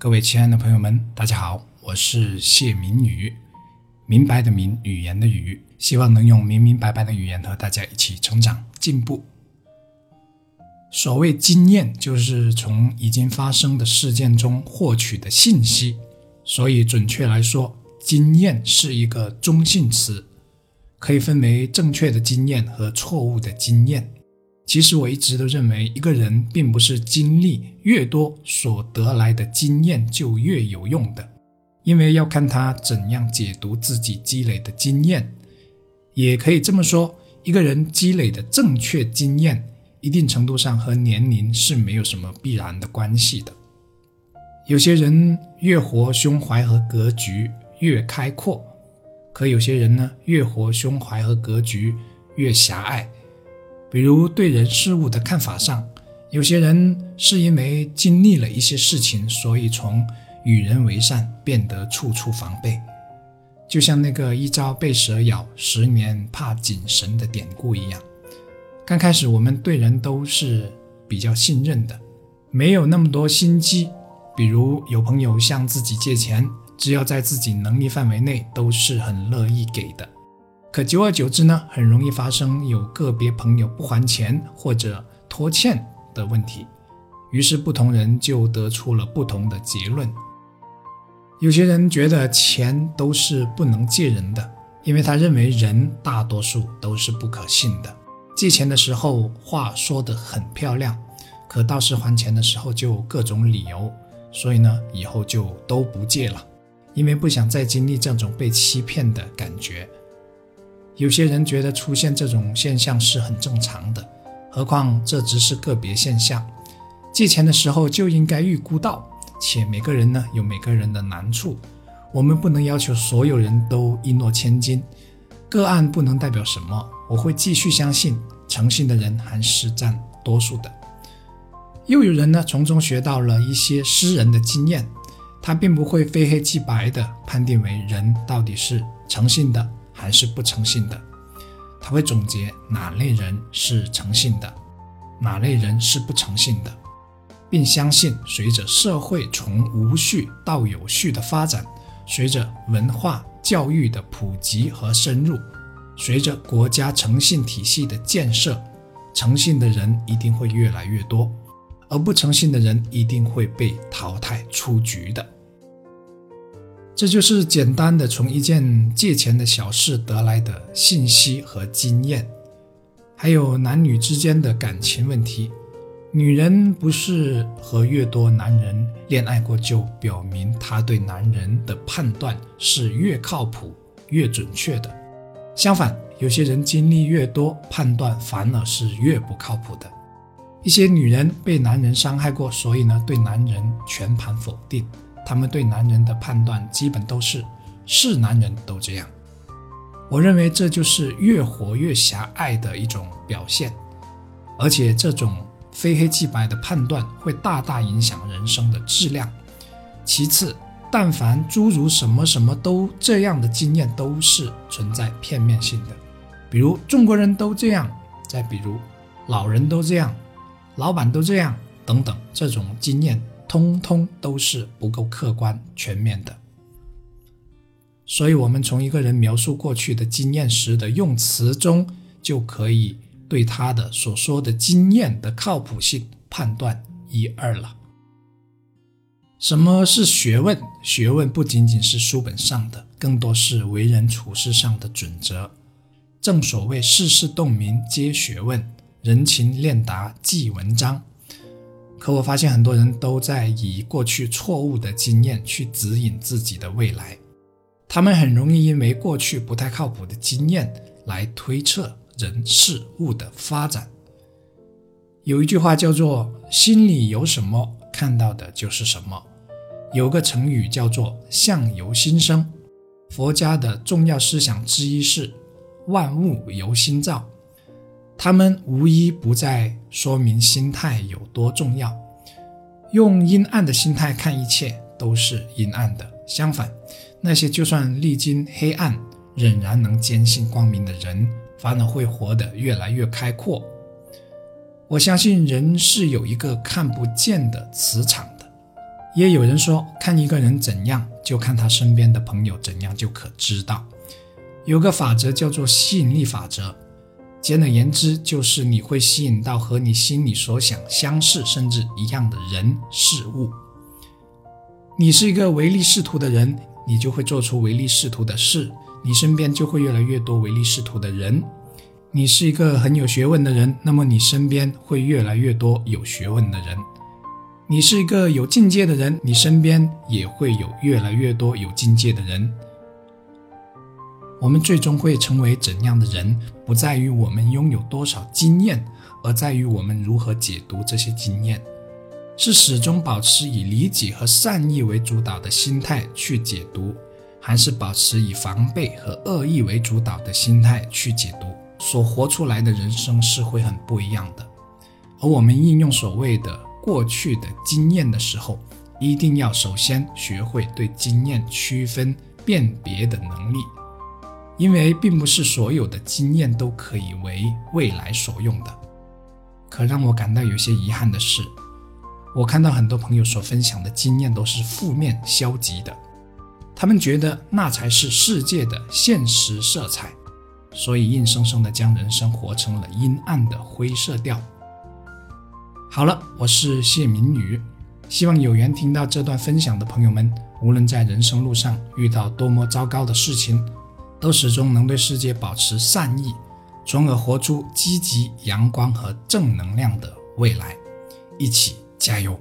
各位亲爱的朋友们，大家好，我是谢明宇，明白的明，语言的语，希望能用明明白白的语言和大家一起成长进步。所谓经验，就是从已经发生的事件中获取的信息，所以准确来说，经验是一个中性词，可以分为正确的经验和错误的经验。其实我一直都认为，一个人并不是经历越多所得来的经验就越有用的，因为要看他怎样解读自己积累的经验。也可以这么说，一个人积累的正确经验，一定程度上和年龄是没有什么必然的关系的。有些人越活胸怀和格局越开阔，可有些人呢，越活胸怀和格局越狭隘。比如对人事物的看法上，有些人是因为经历了一些事情，所以从与人为善变得处处防备，就像那个一朝被蛇咬，十年怕井绳的典故一样。刚开始我们对人都是比较信任的，没有那么多心机。比如有朋友向自己借钱，只要在自己能力范围内，都是很乐意给的。可久而久之呢，很容易发生有个别朋友不还钱或者拖欠的问题，于是不同人就得出了不同的结论。有些人觉得钱都是不能借人的，因为他认为人大多数都是不可信的。借钱的时候话说得很漂亮，可到时还钱的时候就各种理由，所以呢，以后就都不借了，因为不想再经历这种被欺骗的感觉。有些人觉得出现这种现象是很正常的，何况这只是个别现象。借钱的时候就应该预估到，且每个人呢有每个人的难处，我们不能要求所有人都一诺千金，个案不能代表什么。我会继续相信，诚信的人还是占多数的。又有人呢从中学到了一些私人的经验，他并不会非黑即白的判定为人到底是诚信的。还是不诚信的，他会总结哪类人是诚信的，哪类人是不诚信的，并相信随着社会从无序到有序的发展，随着文化教育的普及和深入，随着国家诚信体系的建设，诚信的人一定会越来越多，而不诚信的人一定会被淘汰出局的。这就是简单的从一件借钱的小事得来的信息和经验，还有男女之间的感情问题。女人不是和越多男人恋爱过就表明她对男人的判断是越靠谱、越准确的。相反，有些人经历越多，判断反而是越不靠谱的。一些女人被男人伤害过，所以呢，对男人全盘否定。他们对男人的判断基本都是是男人都这样，我认为这就是越活越狭隘的一种表现，而且这种非黑即白的判断会大大影响人生的质量。其次，但凡诸如什么什么都这样的经验都是存在片面性的，比如中国人都这样，再比如老人都这样，老板都这样等等，这种经验。通通都是不够客观全面的，所以，我们从一个人描述过去的经验时的用词中，就可以对他的所说的经验的靠谱性判断一二了。什么是学问？学问不仅仅是书本上的，更多是为人处事上的准则。正所谓世事洞明皆学问，人情练达即文章。可我发现很多人都在以过去错误的经验去指引自己的未来，他们很容易因为过去不太靠谱的经验来推测人事物的发展。有一句话叫做“心里有什么，看到的就是什么”。有个成语叫做“相由心生”。佛家的重要思想之一是“万物由心造”。他们无一不在说明心态有多重要。用阴暗的心态看一切都是阴暗的。相反，那些就算历经黑暗仍然能坚信光明的人，反而会活得越来越开阔。我相信人是有一个看不见的磁场的，也有人说，看一个人怎样，就看他身边的朋友怎样就可知道。有个法则叫做吸引力法则，简而言之，就是你会吸引到和你心里所想相似甚至一样的人事物。你是一个唯利是图的人，你就会做出唯利是图的事，你身边就会越来越多唯利是图的人。你是一个很有学问的人，那么你身边会越来越多有学问的人。你是一个有境界的人，你身边也会有越来越多有境界的人。我们最终会成为怎样的人，不在于我们拥有多少经验，而在于我们如何解读这些经验。是始终保持以理解和善意为主导的心态去解读，还是保持以防备和恶意为主导的心态去解读？所活出来的人生是会很不一样的。而我们应用所谓的。过去的经验的时候，一定要首先学会对经验区分辨别的能力，因为并不是所有的经验都可以为未来所用的。可让我感到有些遗憾的是，我看到很多朋友所分享的经验都是负面消极的，他们觉得那才是世界的现实色彩，所以硬生生的将人生活成了阴暗的灰色调。好了，我是谢明宇，希望有缘听到这段分享的朋友们，无论在人生路上遇到多么糟糕的事情，都始终能对世界保持善意，从而活出积极、阳光和正能量的未来。一起加油！